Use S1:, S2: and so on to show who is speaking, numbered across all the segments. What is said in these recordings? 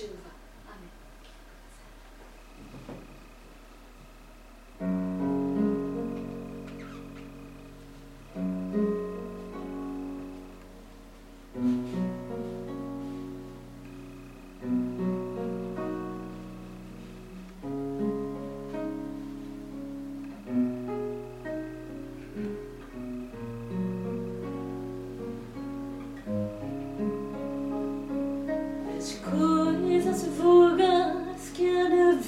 S1: 主の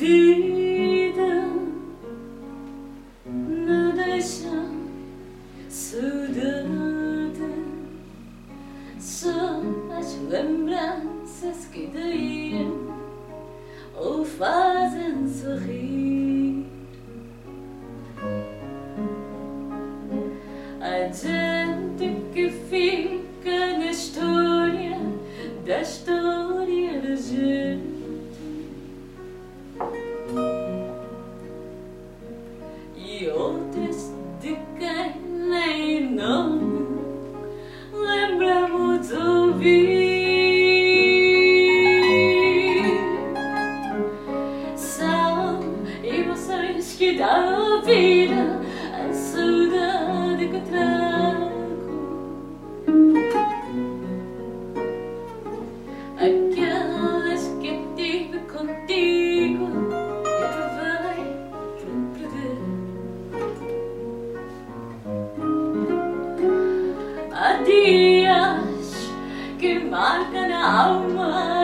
S1: vida não deixam saudade. Só as lembranças que daí ou fazem sorrir. A gente que fica na história história dão vida à saudade que trago. Aquelas que tive contigo que vai perder. Há dias que marcam na alma